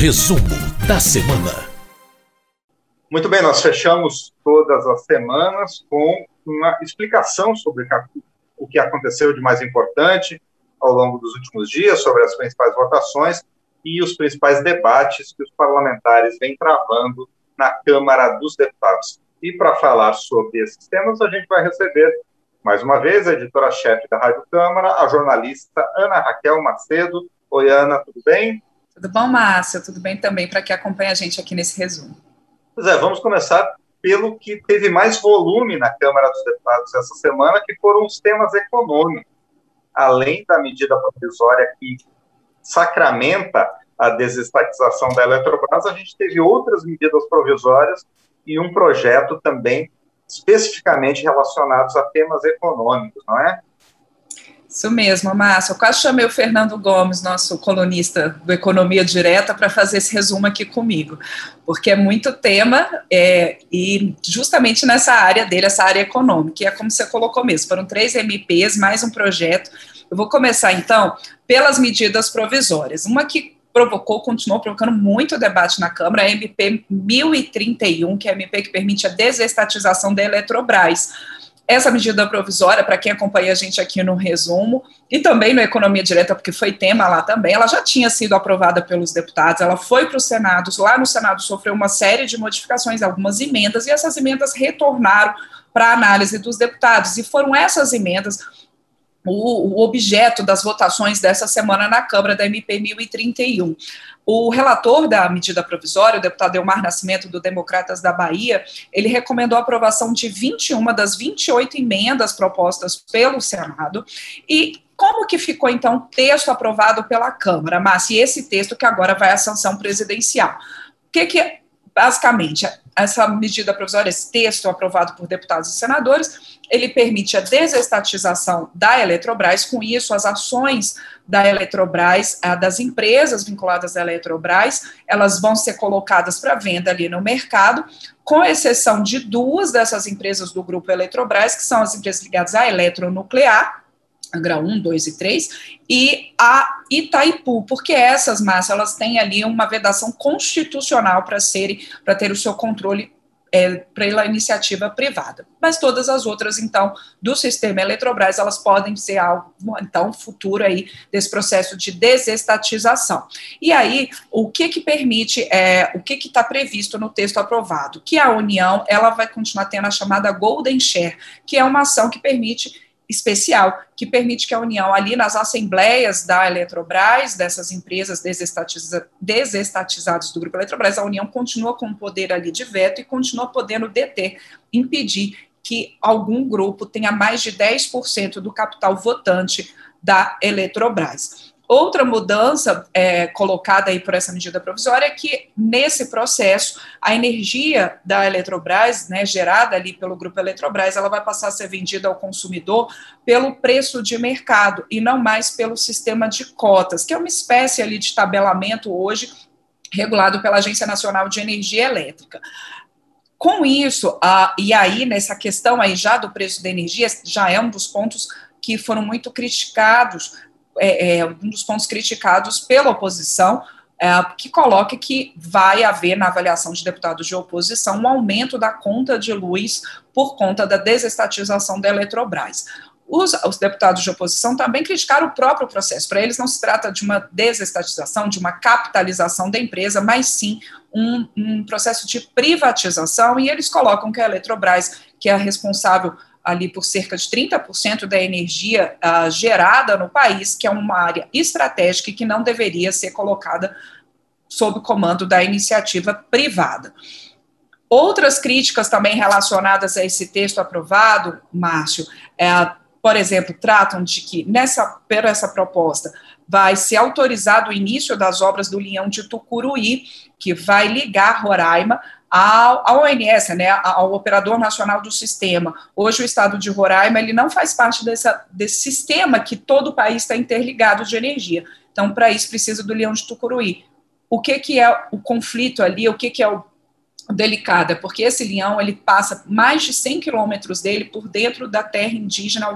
Resumo da semana. Muito bem, nós fechamos todas as semanas com uma explicação sobre o que aconteceu de mais importante ao longo dos últimos dias, sobre as principais votações e os principais debates que os parlamentares vêm travando na Câmara dos Deputados. E para falar sobre esses temas, a gente vai receber, mais uma vez, a editora-chefe da Rádio Câmara, a jornalista Ana Raquel Macedo. Oi, Ana, tudo bem? Tudo bom, Márcia? Tudo bem também para que acompanhe a gente aqui nesse resumo. Pois é, vamos começar pelo que teve mais volume na Câmara dos Deputados essa semana, que foram os temas econômicos. Além da medida provisória que sacramenta a desestatização da Eletrobras, a gente teve outras medidas provisórias e um projeto também especificamente relacionados a temas econômicos, não é? Isso mesmo, Márcio. Eu quase chamei o Fernando Gomes, nosso colunista do Economia Direta, para fazer esse resumo aqui comigo, porque é muito tema é, e justamente nessa área dele, essa área econômica, e é como você colocou mesmo, foram três MPs, mais um projeto. Eu vou começar, então, pelas medidas provisórias. Uma que provocou, continuou provocando muito debate na Câmara, a MP 1031, que é a MP que permite a desestatização da Eletrobras essa medida provisória, para quem acompanha a gente aqui no resumo, e também no Economia Direta, porque foi tema lá também, ela já tinha sido aprovada pelos deputados, ela foi para o Senado, lá no Senado sofreu uma série de modificações, algumas emendas, e essas emendas retornaram para a análise dos deputados, e foram essas emendas o, objeto das votações dessa semana na Câmara da MP 1031. O relator da medida provisória, o deputado Elmar Nascimento, do Democratas da Bahia, ele recomendou a aprovação de 21 das 28 emendas propostas pelo Senado e como que ficou, então, o texto aprovado pela Câmara, Márcia, e esse texto que agora vai à sanção presidencial? O que que, basicamente, essa medida provisória, esse texto aprovado por deputados e senadores, ele permite a desestatização da Eletrobras, com isso as ações da Eletrobras, das empresas vinculadas à Eletrobras, elas vão ser colocadas para venda ali no mercado, com exceção de duas dessas empresas do grupo Eletrobras, que são as empresas ligadas à eletronuclear, grau 1, 2 e 3, e a Itaipu, porque essas massas elas têm ali uma vedação constitucional para serem, para ter o seu controle é, pela iniciativa privada. Mas todas as outras, então, do sistema Eletrobras, elas podem ser algo, então, futuro aí desse processo de desestatização. E aí, o que que permite, é, o que que está previsto no texto aprovado? Que a União, ela vai continuar tendo a chamada Golden Share, que é uma ação que permite especial que permite que a União, ali nas assembleias da Eletrobras, dessas empresas desestatiza, desestatizadas do Grupo Eletrobras, a União continua com o poder ali de veto e continua podendo deter, impedir que algum grupo tenha mais de 10% do capital votante da Eletrobras. Outra mudança é, colocada aí por essa medida provisória é que, nesse processo, a energia da Eletrobras, né, gerada ali pelo grupo Eletrobras, ela vai passar a ser vendida ao consumidor pelo preço de mercado e não mais pelo sistema de cotas, que é uma espécie ali de tabelamento hoje regulado pela Agência Nacional de Energia Elétrica. Com isso, a, e aí nessa questão aí já do preço da energia, já é um dos pontos que foram muito criticados é, é, um dos pontos criticados pela oposição, é, que coloca que vai haver, na avaliação de deputados de oposição, um aumento da conta de luz por conta da desestatização da Eletrobras. Os, os, deputados de oposição também criticaram o próprio processo. Para eles, não se trata de uma desestatização, de uma capitalização da empresa, mas sim um, um processo de privatização. E eles colocam que a Eletrobras, que é responsável ali por cerca de 30% da energia uh, gerada no país, que é uma área estratégica que não deveria ser colocada sob comando da iniciativa privada. Outras críticas também relacionadas a esse texto aprovado, Márcio, é, por exemplo, tratam de que nessa, por essa proposta vai ser autorizado o início das obras do Leão de Tucuruí, que vai ligar Roraima ao, ONS, né, ao Operador Nacional do Sistema. Hoje o estado de Roraima ele não faz parte dessa, desse sistema que todo o país está interligado de energia. Então, para isso, precisa do Leão de Tucuruí. O que, que é o conflito ali, o que, que é o delicado? É porque esse leão ele passa mais de 100 quilômetros dele por dentro da terra indígena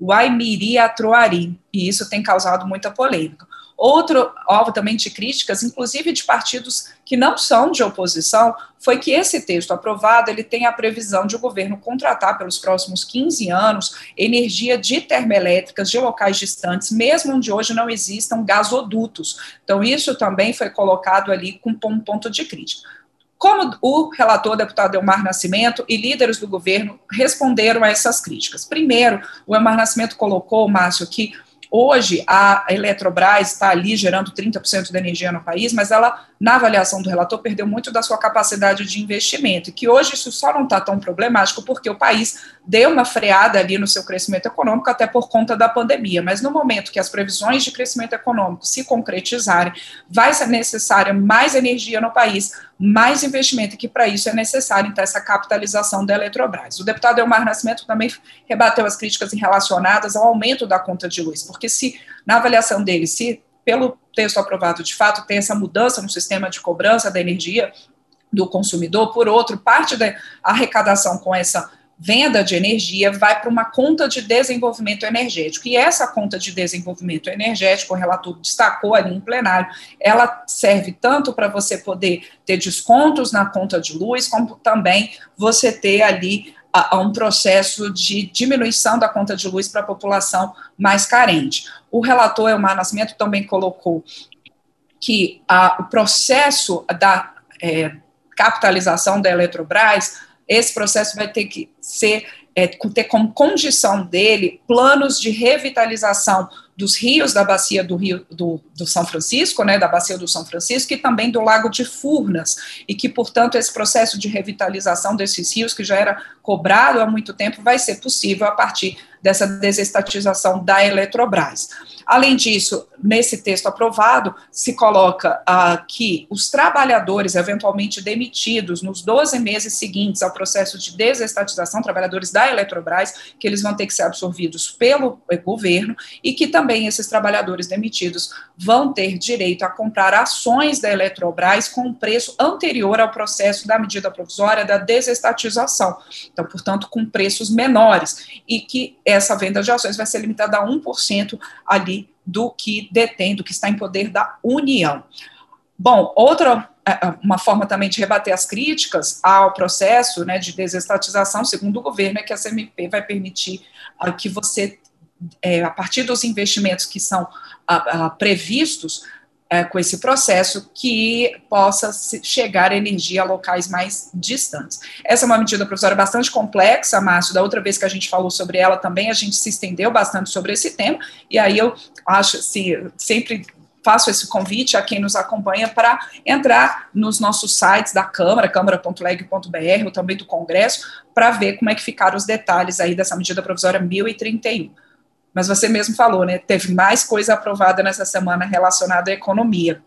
Waimiri Atroari, e isso tem causado muita polêmica. Outro alvo também de críticas, inclusive de partidos que não são de oposição, foi que esse texto aprovado ele tem a previsão de o governo contratar pelos próximos 15 anos energia de termoelétricas de locais distantes, mesmo onde hoje não existam gasodutos. Então, isso também foi colocado ali com um ponto de crítica. Como o relator deputado Elmar Nascimento e líderes do governo responderam a essas críticas? Primeiro, o Elmar Nascimento colocou, Márcio, que Hoje, a Eletrobras está ali gerando 30% da energia no país, mas ela, na avaliação do relator, perdeu muito da sua capacidade de investimento, e que hoje isso só não está tão problemático porque o país deu uma freada ali no seu crescimento econômico, até por conta da pandemia. Mas no momento que as previsões de crescimento econômico se concretizarem, vai ser necessária mais energia no país, mais investimento, e que para isso é necessário, então, essa capitalização da Eletrobras. O deputado Elmar Nascimento também rebateu as críticas relacionadas ao aumento da conta de luz, porque se, na avaliação dele, se pelo texto aprovado de fato tem essa mudança no sistema de cobrança da energia do consumidor, por outro, parte da arrecadação com essa venda de energia vai para uma conta de desenvolvimento energético. E essa conta de desenvolvimento energético, o relator destacou ali em plenário, ela serve tanto para você poder ter descontos na conta de luz, como também você ter ali a, a um processo de diminuição da conta de luz para a população mais carente. O relator Elmar Nascimento também colocou que a, o processo da é, capitalização da Eletrobras esse processo vai ter que ser é, ter como condição dele planos de revitalização dos rios da bacia do Rio do, do, São Francisco, né, da bacia do São Francisco e também do Lago de Furnas, e que, portanto, esse processo de revitalização desses rios, que já era cobrado há muito tempo, vai ser possível a partir dessa desestatização da Eletrobras. Além disso, nesse texto aprovado, se coloca ah, que os trabalhadores eventualmente demitidos nos 12 meses seguintes ao processo de desestatização, trabalhadores da Eletrobras, que eles vão ter que ser absorvidos pelo eh, governo e que também esses trabalhadores demitidos vão ter direito a comprar ações da Eletrobras com um preço anterior ao processo da medida provisória da desestatização. Então, portanto, com preços menores e que essa venda de ações vai ser limitada a 1% ali do que detém, do que está em poder da União. Bom, outra é, é, uma forma também de rebater as críticas ao processo né, de desestatização, segundo o governo, é que a CMP vai permitir uh, que você, é, a partir dos investimentos que são uh, uh, previstos, é, com esse processo que possa chegar energia a locais mais distantes. Essa é uma medida provisória bastante complexa, Márcio, da outra vez que a gente falou sobre ela também, a gente se estendeu bastante sobre esse tema, e aí eu acho, assim, sempre faço esse convite a quem nos acompanha para entrar nos nossos sites da Câmara, câmara.leg.br, ou também do Congresso, para ver como é que ficaram os detalhes aí dessa medida provisória 1031 mas você mesmo falou, né? Teve mais coisa aprovada nessa semana relacionada à economia.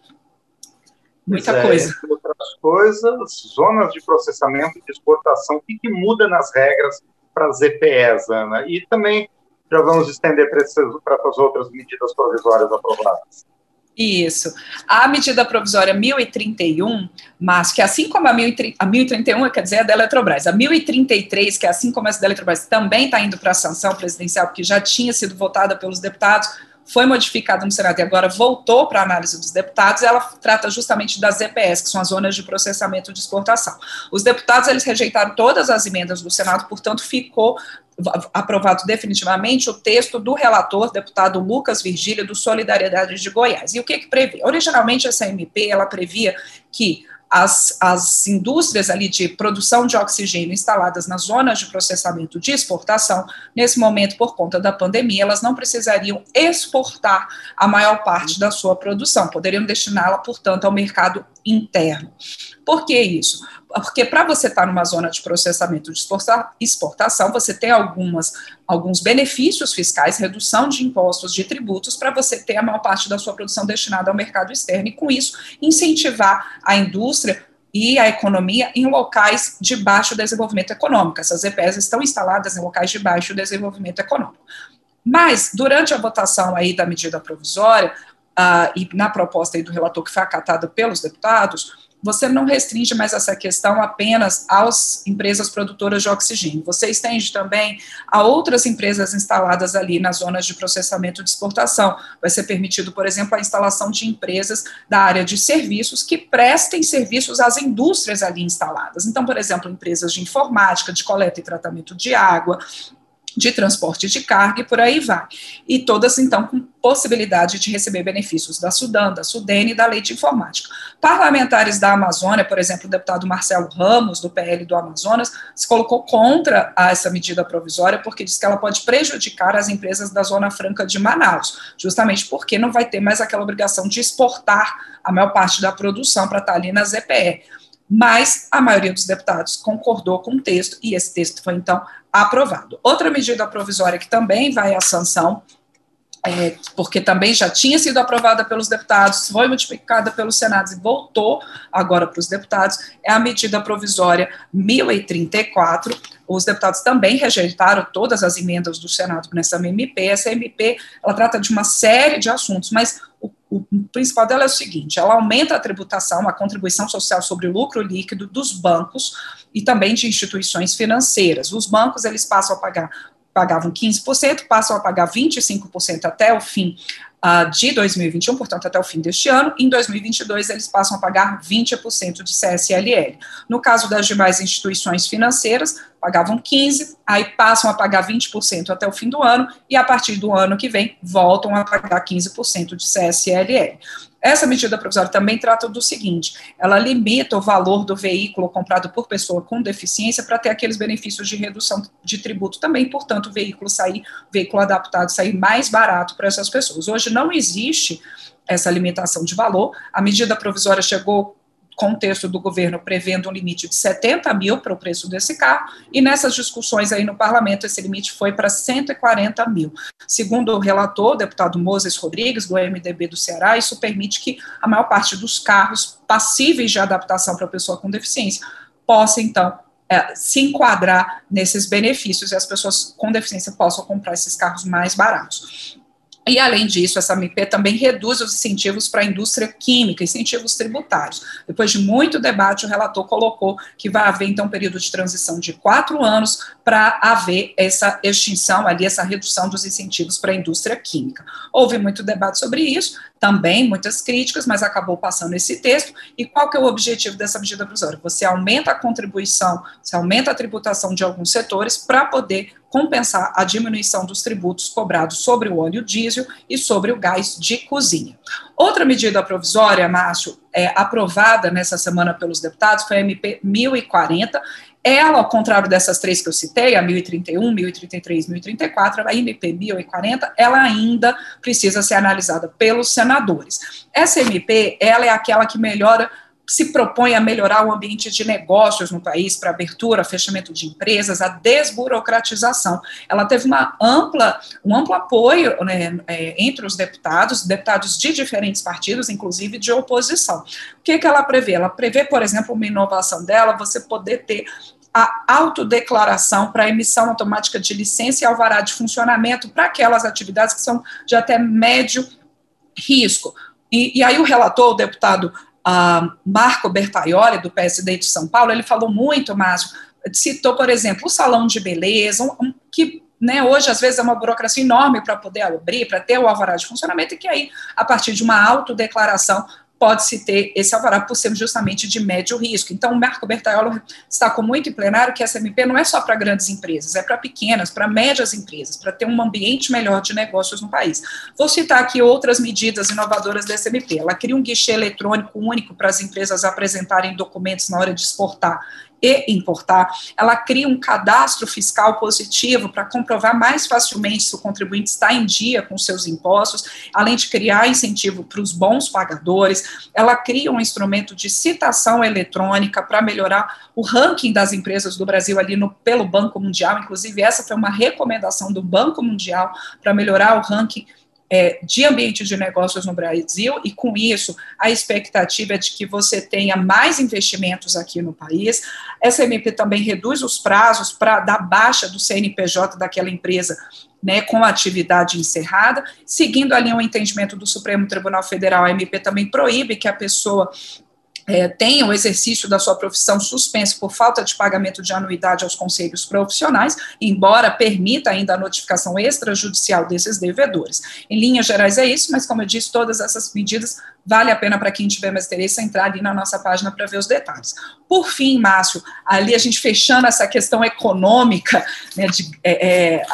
Muita é, coisa. Outras coisas, zonas de processamento e de exportação, o que, que muda nas regras para as EPEs, Ana? E também já vamos estender para as outras medidas provisórias aprovadas. Isso. A medida provisória 1031, mas que assim como a, 1030, a 1031, quer dizer, é da Eletrobras, a 1033, que é assim como essa da Eletrobras, também está indo para a sanção presidencial, porque já tinha sido votada pelos deputados, foi modificada no Senado e agora voltou para a análise dos deputados, ela trata justamente das EPS, que são as zonas de processamento de exportação. Os deputados, eles rejeitaram todas as emendas do Senado, portanto, ficou aprovado definitivamente o texto do relator, deputado Lucas Virgílio, do Solidariedade de Goiás. E o que que prevê? Originalmente, essa MP, ela previa que as, as indústrias ali de produção de oxigênio instaladas nas zonas de processamento de exportação, nesse momento, por conta da pandemia, elas não precisariam exportar a maior parte da sua produção, poderiam destiná-la, portanto, ao mercado interno. Por que isso? Porque para você estar tá numa zona de processamento de exportação, você tem algumas, alguns benefícios fiscais, redução de impostos, de tributos, para você ter a maior parte da sua produção destinada ao mercado externo e, com isso, incentivar a indústria e a economia em locais de baixo desenvolvimento econômico. Essas EPS estão instaladas em locais de baixo desenvolvimento econômico. Mas, durante a votação aí da medida provisória, uh, e na proposta aí do relator que foi acatada pelos deputados, você não restringe mais essa questão apenas às empresas produtoras de oxigênio. Você estende também a outras empresas instaladas ali nas zonas de processamento de exportação. Vai ser permitido, por exemplo, a instalação de empresas da área de serviços que prestem serviços às indústrias ali instaladas. Então, por exemplo, empresas de informática, de coleta e tratamento de água, de transporte de carga e por aí vai. E todas, então, com possibilidade de receber benefícios da Sudan, da Sudene e da lei de informática. Parlamentares da Amazônia, por exemplo, o deputado Marcelo Ramos, do PL do Amazonas, se colocou contra essa medida provisória porque diz que ela pode prejudicar as empresas da Zona Franca de Manaus, justamente porque não vai ter mais aquela obrigação de exportar a maior parte da produção para estar ali na ZPE mas a maioria dos deputados concordou com o texto e esse texto foi então aprovado. Outra medida provisória que também vai à sanção, é, porque também já tinha sido aprovada pelos deputados, foi multiplicada pelos senados e voltou agora para os deputados, é a medida provisória 1034. Os deputados também rejeitaram todas as emendas do Senado nessa MP. Essa MP, ela trata de uma série de assuntos, mas o principal dela é o seguinte: ela aumenta a tributação, a contribuição social sobre o lucro líquido dos bancos e também de instituições financeiras. Os bancos eles passam a pagar pagavam 15%, passam a pagar 25% até o fim uh, de 2021, portanto, até o fim deste ano. Em 2022, eles passam a pagar 20% de CSLL. No caso das demais instituições financeiras, pagavam 15%, aí passam a pagar 20% até o fim do ano, e a partir do ano que vem, voltam a pagar 15% de CSLL. Essa medida provisória também trata do seguinte: ela limita o valor do veículo comprado por pessoa com deficiência para ter aqueles benefícios de redução de tributo também, portanto, o veículo sair, o veículo adaptado sair mais barato para essas pessoas. Hoje não existe essa limitação de valor. A medida provisória chegou contexto do governo prevendo um limite de 70 mil para o preço desse carro, e nessas discussões aí no parlamento, esse limite foi para 140 mil. Segundo o relator, o deputado Moses Rodrigues, do MDB do Ceará, isso permite que a maior parte dos carros passíveis de adaptação para a pessoa com deficiência possa, então, é, se enquadrar nesses benefícios e as pessoas com deficiência possam comprar esses carros mais baratos. E, além disso, essa MP também reduz os incentivos para a indústria química, incentivos tributários. Depois de muito debate, o relator colocou que vai haver, então, um período de transição de quatro anos para haver essa extinção ali, essa redução dos incentivos para a indústria química. Houve muito debate sobre isso, também muitas críticas, mas acabou passando esse texto. E qual que é o objetivo dessa medida provisória? Você aumenta a contribuição, você aumenta a tributação de alguns setores para poder compensar a diminuição dos tributos cobrados sobre o óleo diesel e sobre o gás de cozinha. Outra medida provisória, Márcio, é, aprovada nessa semana pelos deputados foi a MP 1040. Ela, ao contrário dessas três que eu citei, a 1031, 1033, 1034, a MP 1040, ela ainda precisa ser analisada pelos senadores. Essa MP, ela é aquela que melhora se propõe a melhorar o ambiente de negócios no país para abertura, fechamento de empresas, a desburocratização. Ela teve uma ampla, um amplo apoio né, é, entre os deputados, deputados de diferentes partidos, inclusive de oposição. O que, que ela prevê? Ela prevê, por exemplo, uma inovação dela, você poder ter a autodeclaração para emissão automática de licença e alvará de funcionamento para aquelas atividades que são de até médio risco. E, e aí o relator, o deputado uh, Marco Bertaioli, do PSD de São Paulo, ele falou muito, Márcio, citou, por exemplo, o salão de beleza, um, um, que né, hoje às vezes é uma burocracia enorme para poder abrir, para ter o alvará de funcionamento, e que aí, a partir de uma autodeclaração, pode-se ter esse alvará por ser justamente de médio risco. Então, o Marco Bertaiolo destacou muito em plenário que essa MP não é só para grandes empresas, é para pequenas, para médias empresas, para ter um ambiente melhor de negócios no país. Vou citar aqui outras medidas inovadoras dessa MP. Ela cria um guichê eletrônico único para as empresas apresentarem documentos na hora de exportar e importar, ela cria um cadastro fiscal positivo para comprovar mais facilmente se o contribuinte está em dia com seus impostos, além de criar incentivo para os bons pagadores, ela cria um instrumento de citação eletrônica para melhorar o ranking das empresas do Brasil ali no, pelo Banco Mundial, inclusive essa foi uma recomendação do Banco Mundial para melhorar o ranking é, de ambiente de negócios no Brasil, e com isso a expectativa é de que você tenha mais investimentos aqui no país. Essa MP também reduz os prazos para dar baixa do CNPJ daquela empresa né, com a atividade encerrada, seguindo ali um entendimento do Supremo Tribunal Federal, a MP também proíbe que a pessoa é, tenha o exercício da sua profissão suspenso por falta de pagamento de anuidade aos conselhos profissionais, embora permita ainda a notificação extrajudicial desses devedores. Em linhas gerais é isso, mas como eu disse, todas essas medidas vale a pena para quem tiver mais interesse entrar ali na nossa página para ver os detalhes. Por fim, Márcio, ali a gente fechando essa questão econômica, né, de, é, é,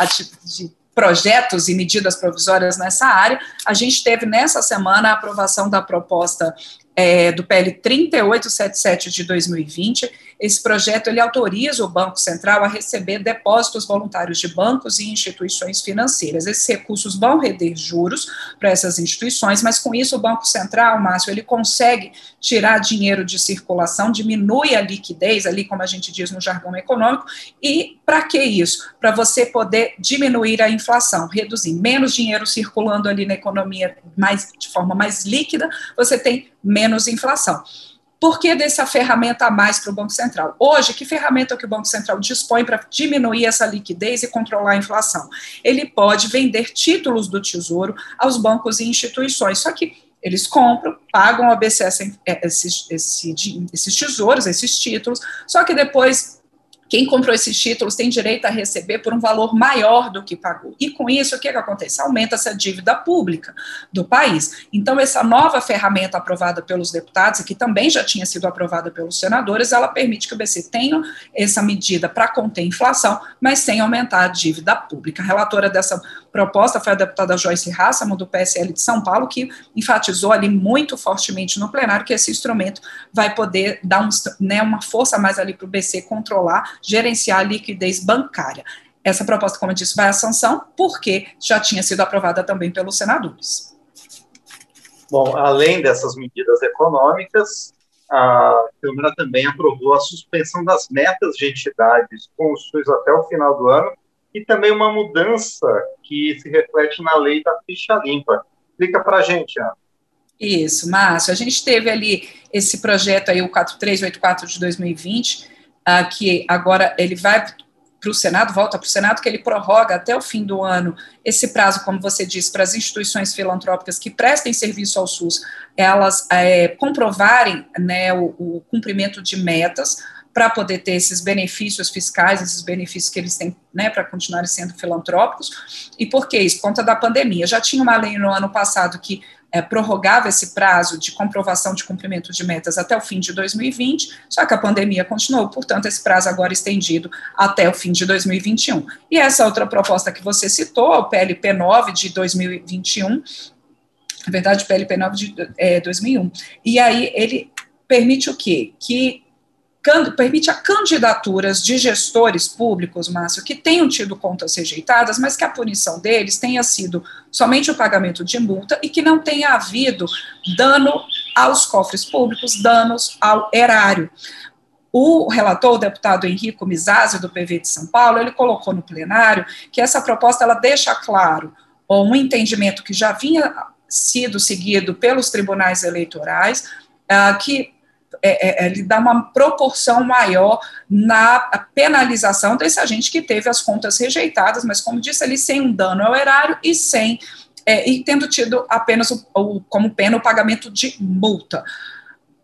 de projetos e medidas provisórias nessa área, a gente teve nessa semana a aprovação da proposta é, do PL 3877 de 2020. Esse projeto ele autoriza o Banco Central a receber depósitos voluntários de bancos e instituições financeiras. Esses recursos vão render juros para essas instituições, mas com isso o Banco Central, Márcio, ele consegue tirar dinheiro de circulação, diminui a liquidez, ali como a gente diz no jargão econômico, e para que isso? Para você poder diminuir a inflação, reduzir menos dinheiro circulando ali na economia mais, de forma mais líquida, você tem menos inflação. Por que dessa ferramenta a mais para o Banco Central? Hoje, que ferramenta que o Banco Central dispõe para diminuir essa liquidez e controlar a inflação? Ele pode vender títulos do Tesouro aos bancos e instituições, só que eles compram, pagam a BCS esses, esses, esses tesouros, esses títulos, só que depois quem comprou esses títulos tem direito a receber por um valor maior do que pagou. E com isso, o que, que acontece? Aumenta-se a dívida pública do país. Então, essa nova ferramenta aprovada pelos deputados, e que também já tinha sido aprovada pelos senadores, ela permite que o BC tenha essa medida para conter a inflação, mas sem aumentar a dívida pública. A relatora dessa proposta foi a deputada Joyce Hassamo, do PSL de São Paulo, que enfatizou ali muito fortemente no plenário que esse instrumento vai poder dar um, né, uma força mais ali para o BC controlar gerenciar a liquidez bancária. Essa proposta, como eu disse, vai à sanção, porque já tinha sido aprovada também pelos senadores. Bom, além dessas medidas econômicas, a Câmara também aprovou a suspensão das metas de entidades com os SUS até o final do ano e também uma mudança que se reflete na lei da ficha limpa. Explica para a gente, Ana. Isso, Márcio. A gente teve ali esse projeto aí, o 4384 de 2020, uh, que agora ele vai para o Senado, volta para o Senado, que ele prorroga até o fim do ano esse prazo, como você disse, para as instituições filantrópicas que prestem serviço ao SUS, elas é, comprovarem né, o, o cumprimento de metas para poder ter esses benefícios fiscais, esses benefícios que eles têm, né, para continuarem sendo filantrópicos. E por que isso? Por conta da pandemia. Já tinha uma lei no ano passado que é, prorrogava esse prazo de comprovação de cumprimento de metas até o fim de 2020, só que a pandemia continuou, portanto, esse prazo agora estendido até o fim de 2021. E essa outra proposta que você citou, o PLP 9 de 2021, na verdade, PLP 9 de é, 2001, e aí ele permite o quê? Que permite a candidaturas de gestores públicos, Márcio, que tenham tido contas rejeitadas, mas que a punição deles tenha sido somente o pagamento de multa e que não tenha havido dano aos cofres públicos, danos ao erário. O relator, o deputado Henrico Mizazzi, do PV de São Paulo, ele colocou no plenário que essa proposta ela deixa claro um entendimento que já vinha sido seguido pelos tribunais eleitorais, uh, que é, é, ele dá uma proporção maior na penalização desse agente que teve as contas rejeitadas, mas como disse ali, sem um dano ao erário e sem é, e tendo tido apenas o, o, como pena o pagamento de multa.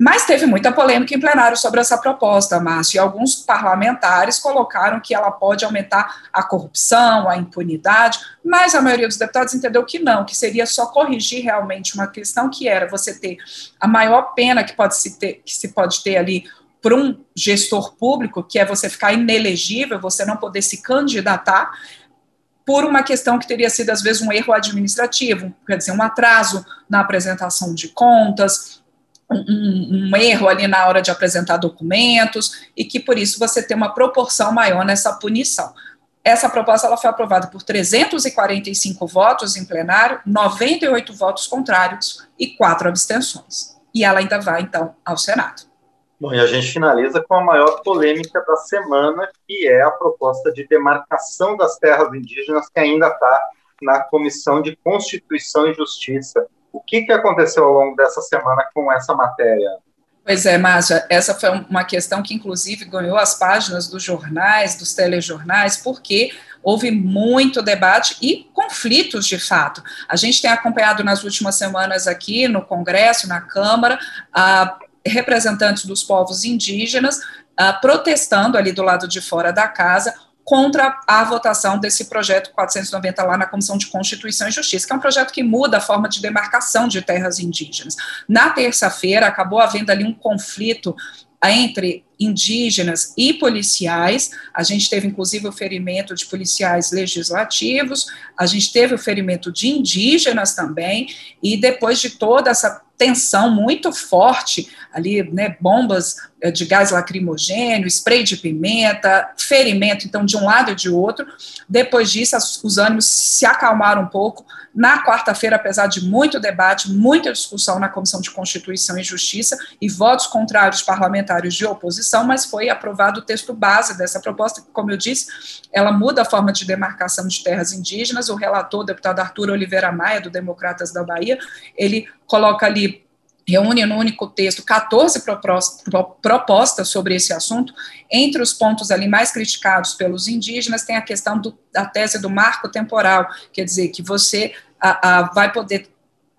Mas teve muita polêmica em plenário sobre essa proposta, Márcio, e alguns parlamentares colocaram que ela pode aumentar a corrupção, a impunidade, mas a maioria dos deputados entendeu que não, que seria só corrigir realmente uma questão que era você ter a maior pena que pode se ter, que se pode ter ali para um gestor público, que é você ficar inelegível, você não poder se candidatar, por uma questão que teria sido, às vezes, um erro administrativo, quer dizer, um atraso na apresentação de contas, um, um, erro ali na hora de apresentar documentos e que por isso você tem uma proporção maior nessa punição. Essa proposta ela foi aprovada por 345 votos em plenário, 98 votos contrários e quatro abstenções. E ela ainda vai, então, ao Senado. Bom, e a gente finaliza com a maior polêmica da semana, que é a proposta de demarcação das terras indígenas, que ainda está na Comissão de Constituição e Justiça. O que, que aconteceu ao longo dessa semana com essa matéria? Pois é, Márcia, essa foi uma questão que, inclusive, ganhou as páginas dos jornais, dos telejornais, porque houve muito debate e conflitos, de fato. A gente tem acompanhado nas últimas semanas aqui no Congresso, na Câmara, a representantes dos povos indígenas uh, protestando ali do lado de fora da casa contra a votação desse projeto 490 lá na Comissão de Constituição e Justiça, que é um projeto que muda a forma de demarcação de terras indígenas. Na terça-feira, acabou havendo ali um conflito entre indígenas e policiais. A gente teve, inclusive, o ferimento de policiais legislativos, a gente teve o ferimento de indígenas também, e depois de toda essa tensão muito forte ali, né, bombas eh, de gás lacrimogênio, spray de pimenta, ferimento, então, de um lado e de outro. Depois disso, os ânimos se acalmaram um pouco. Na quarta-feira, apesar de muito debate, muita discussão na Comissão de Constituição e Justiça e votos contrários parlamentares de oposição, mas foi aprovado o texto base dessa proposta, que, como eu disse, ela muda a forma de demarcação de terras indígenas. O relator, o deputado Arthur Oliveira Maia, do Democratas da Bahia, ele coloca ali reúne no único texto 14 propostas sobre esse assunto. Entre os pontos ali mais criticados pelos indígenas tem a questão do, da tese do marco temporal, quer dizer, que você a, a, vai poder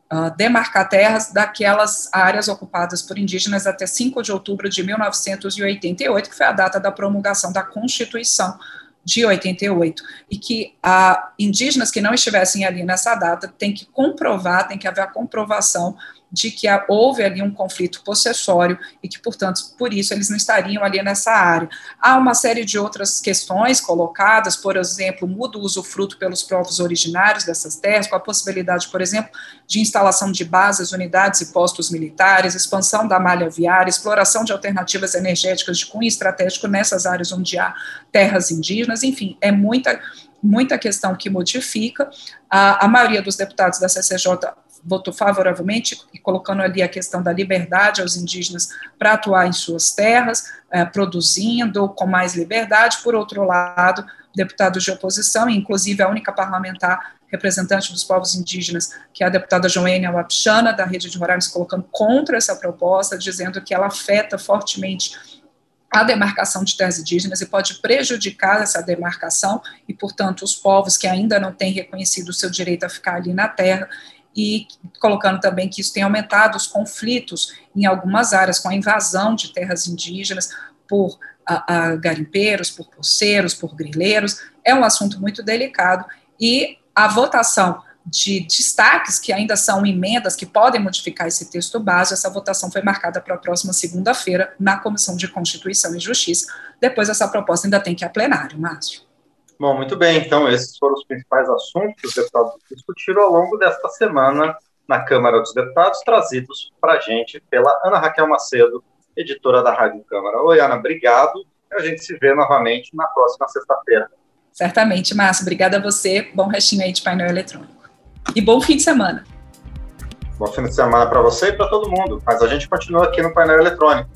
a, demarcar terras daquelas áreas ocupadas por indígenas até 5 de outubro de 1988, que foi a data da promulgação da Constituição de 88, e que a, indígenas que não estivessem ali nessa data têm que comprovar, tem que haver a comprovação de que houve ali um conflito possessório e que, portanto, por isso eles não estariam ali nessa área. Há uma série de outras questões colocadas, por exemplo, muda o usufruto pelos povos originários dessas terras, com a possibilidade, por exemplo, de instalação de bases, unidades e postos militares, expansão da malha viária, exploração de alternativas energéticas de cunho estratégico nessas áreas onde há terras indígenas, enfim, é muita muita questão que modifica. A, a maioria dos deputados da CCJ votou favoravelmente, colocando ali a questão da liberdade aos indígenas para atuar em suas terras, é, produzindo com mais liberdade. Por outro lado, deputados de oposição, inclusive a única parlamentar representante dos povos indígenas, que é a deputada Joênia Wapchana, da Rede de Roraima, se colocando contra essa proposta, dizendo que ela afeta fortemente a demarcação de terras indígenas e pode prejudicar essa demarcação e, portanto, os povos que ainda não têm reconhecido o seu direito a ficar ali na terra e colocando também que isso tem aumentado os conflitos em algumas áreas com a invasão de terras indígenas por a, a garimpeiros, por poceiros, por grileiros. É um assunto muito delicado e a votação de destaques, que ainda são emendas que podem modificar esse texto base, essa votação foi marcada para a próxima segunda-feira na Comissão de Constituição e Justiça. Depois, essa proposta ainda tem que ir a plenário, Márcio. Bom, muito bem. Então, esses foram os principais assuntos que os deputados discutiram ao longo desta semana na Câmara dos Deputados, trazidos para a gente pela Ana Raquel Macedo, editora da Rádio Câmara. Oi, Ana, obrigado. A gente se vê novamente na próxima sexta-feira. Certamente, Márcio. Obrigada a você. Bom restinho aí de painel eletrônico. E bom fim de semana. Bom fim de semana para você e para todo mundo. Mas a gente continua aqui no painel eletrônico.